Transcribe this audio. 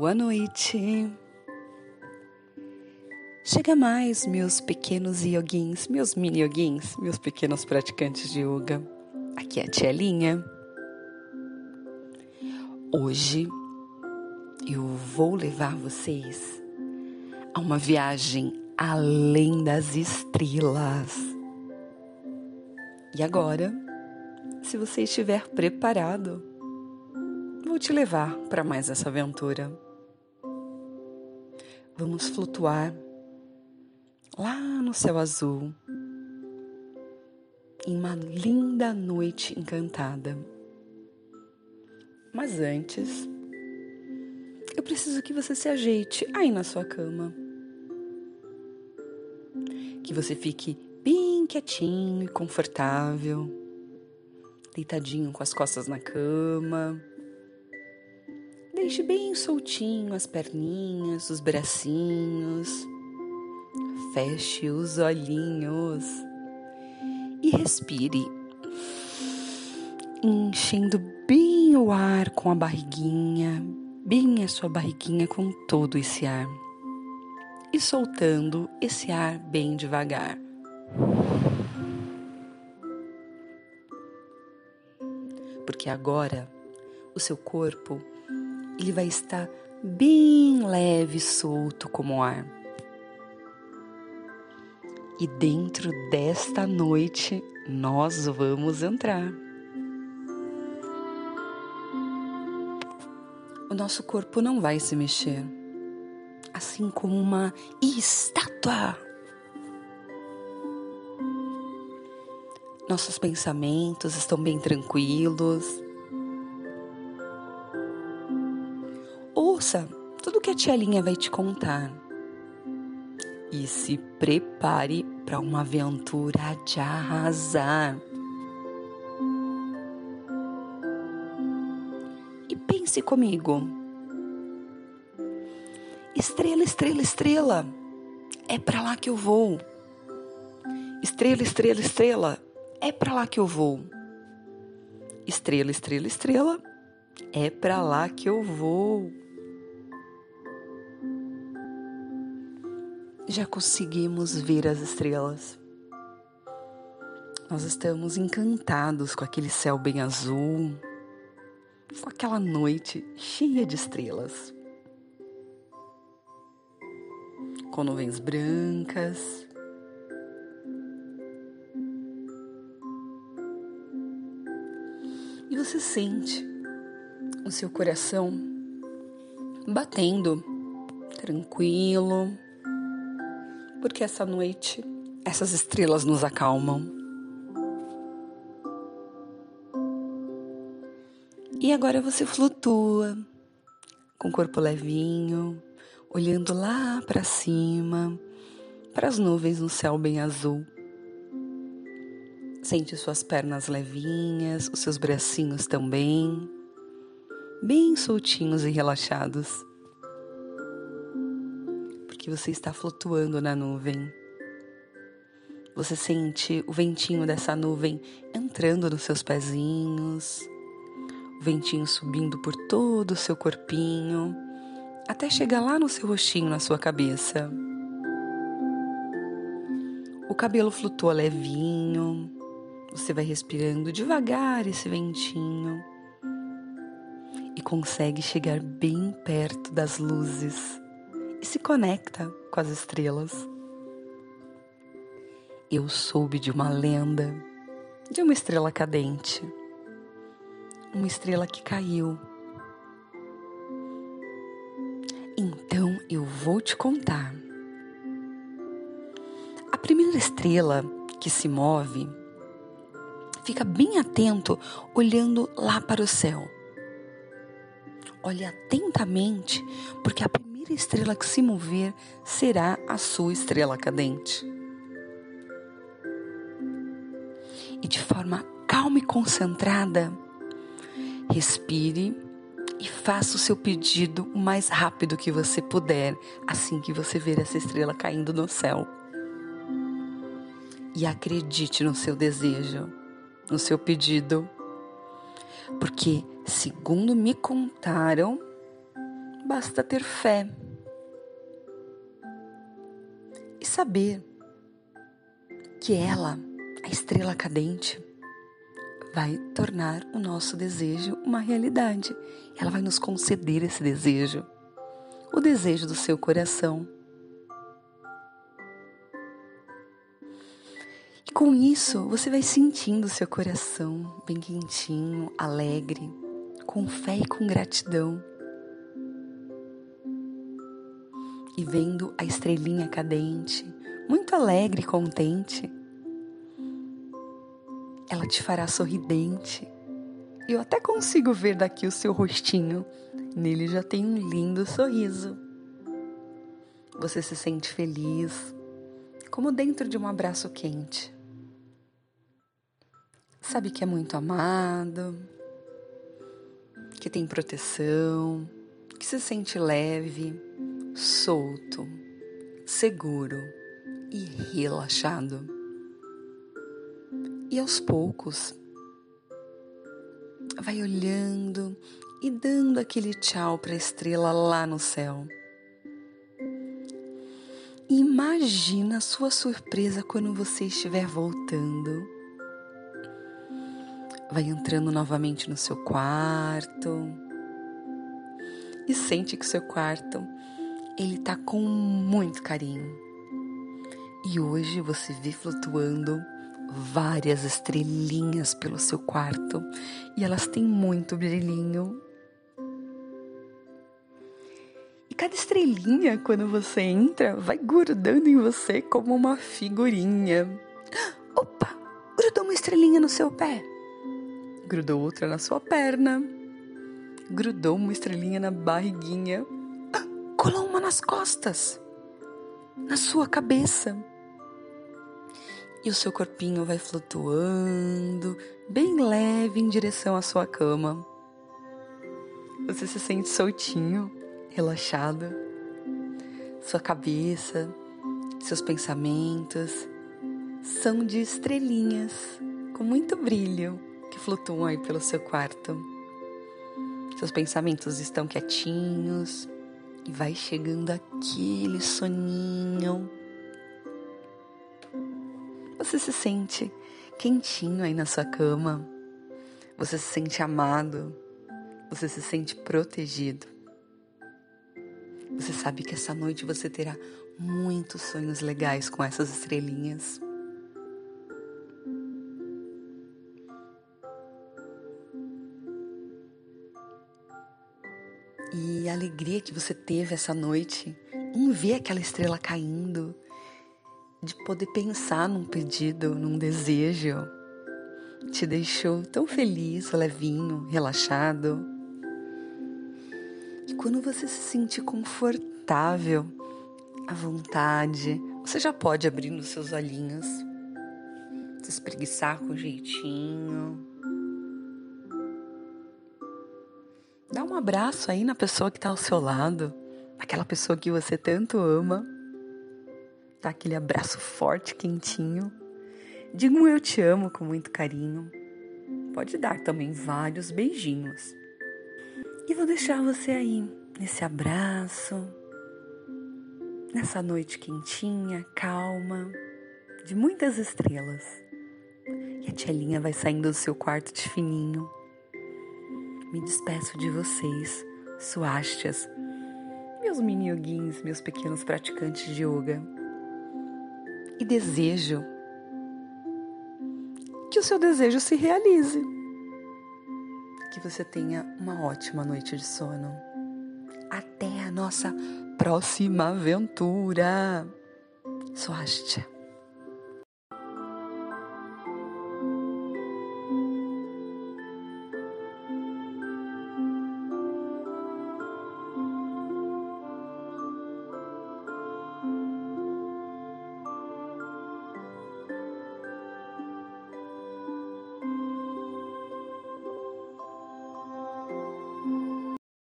Boa noite. Chega mais, meus pequenos yoguins, meus mini yoguins, meus pequenos praticantes de yoga. Aqui é a Tia Linha. Hoje eu vou levar vocês a uma viagem além das estrelas. E agora, se você estiver preparado, vou te levar para mais essa aventura. Vamos flutuar lá no céu azul, em uma linda noite encantada. Mas antes, eu preciso que você se ajeite aí na sua cama. Que você fique bem quietinho e confortável, deitadinho com as costas na cama Deixe bem soltinho as perninhas, os bracinhos. Feche os olhinhos e respire, enchendo bem o ar com a barriguinha, bem a sua barriguinha com todo esse ar e soltando esse ar bem devagar. Porque agora o seu corpo ele vai estar bem leve e solto como o ar. E dentro desta noite nós vamos entrar. O nosso corpo não vai se mexer, assim como uma estátua. Nossos pensamentos estão bem tranquilos Ouça tudo que a tia Linha vai te contar. E se prepare para uma aventura de arrasar. E pense comigo. Estrela, estrela, estrela. É para lá que eu vou. Estrela, estrela, estrela. É para lá que eu vou. Estrela, estrela, estrela. É para lá que eu vou. já conseguimos ver as estrelas. Nós estamos encantados com aquele céu bem azul, com aquela noite cheia de estrelas, com nuvens brancas. E você sente o seu coração batendo tranquilo porque essa noite essas estrelas nos acalmam. E agora você flutua com o corpo levinho, olhando lá para cima, para as nuvens no céu bem azul. Sente suas pernas levinhas, os seus bracinhos também, bem soltinhos e relaxados que você está flutuando na nuvem. Você sente o ventinho dessa nuvem entrando nos seus pezinhos, o ventinho subindo por todo o seu corpinho, até chegar lá no seu rostinho, na sua cabeça. O cabelo flutua levinho, você vai respirando devagar esse ventinho consegue chegar bem perto das luzes e se conecta com as estrelas. Eu soube de uma lenda, de uma estrela cadente, uma estrela que caiu. Então eu vou te contar. A primeira estrela que se move fica bem atento olhando lá para o céu. Olhe atentamente, porque a primeira estrela que se mover será a sua estrela cadente. E de forma calma e concentrada, respire e faça o seu pedido o mais rápido que você puder, assim que você ver essa estrela caindo no céu. E acredite no seu desejo, no seu pedido, porque, segundo me contaram, Basta ter fé e saber que ela, a estrela cadente, vai tornar o nosso desejo uma realidade. Ela vai nos conceder esse desejo, o desejo do seu coração. E com isso, você vai sentindo seu coração bem quentinho, alegre, com fé e com gratidão. E vendo a estrelinha cadente, muito alegre e contente, ela te fará sorridente. Eu até consigo ver daqui o seu rostinho. Nele já tem um lindo sorriso. Você se sente feliz, como dentro de um abraço quente. Sabe que é muito amado, que tem proteção, que se sente leve, solto, seguro e relaxado. E aos poucos, vai olhando e dando aquele tchau para a estrela lá no céu. Imagina a sua surpresa quando você estiver voltando. Vai entrando novamente no seu quarto e sente que o seu quarto ele tá com muito carinho. E hoje você vê flutuando várias estrelinhas pelo seu quarto e elas têm muito brilhinho. E cada estrelinha, quando você entra, vai grudando em você como uma figurinha. Opa! Grudou uma estrelinha no seu pé. Grudou outra na sua perna. Grudou uma estrelinha na barriguinha. Ah, colou uma nas costas. Na sua cabeça e o seu corpinho vai flutuando bem leve em direção à sua cama. Você se sente soltinho, relaxado. Sua cabeça, seus pensamentos são de estrelinhas com muito brilho que flutuam aí pelo seu quarto. Seus pensamentos estão quietinhos e vai chegando aquele soninho você se sente quentinho aí na sua cama. Você se sente amado. Você se sente protegido. Você sabe que essa noite você terá muitos sonhos legais com essas estrelinhas. E a alegria que você teve essa noite em ver aquela estrela caindo, de poder pensar num pedido, num desejo, te deixou tão feliz, levinho, relaxado. E quando você se sentir confortável, à vontade, você já pode abrir os seus olhinhos, se espreguiçar com jeitinho. Dá um abraço aí na pessoa que está ao seu lado, aquela pessoa que você tanto ama dá aquele abraço forte, quentinho. Diga um eu te amo com muito carinho. Pode dar também vários beijinhos. E vou deixar você aí, nesse abraço, nessa noite quentinha, calma, de muitas estrelas. E a Tchelinha vai saindo do seu quarto de fininho. Me despeço de vocês, suásticas, meus mini yoguins, meus pequenos praticantes de yoga e desejo que o seu desejo se realize. Que você tenha uma ótima noite de sono. Até a nossa próxima aventura. Swastia.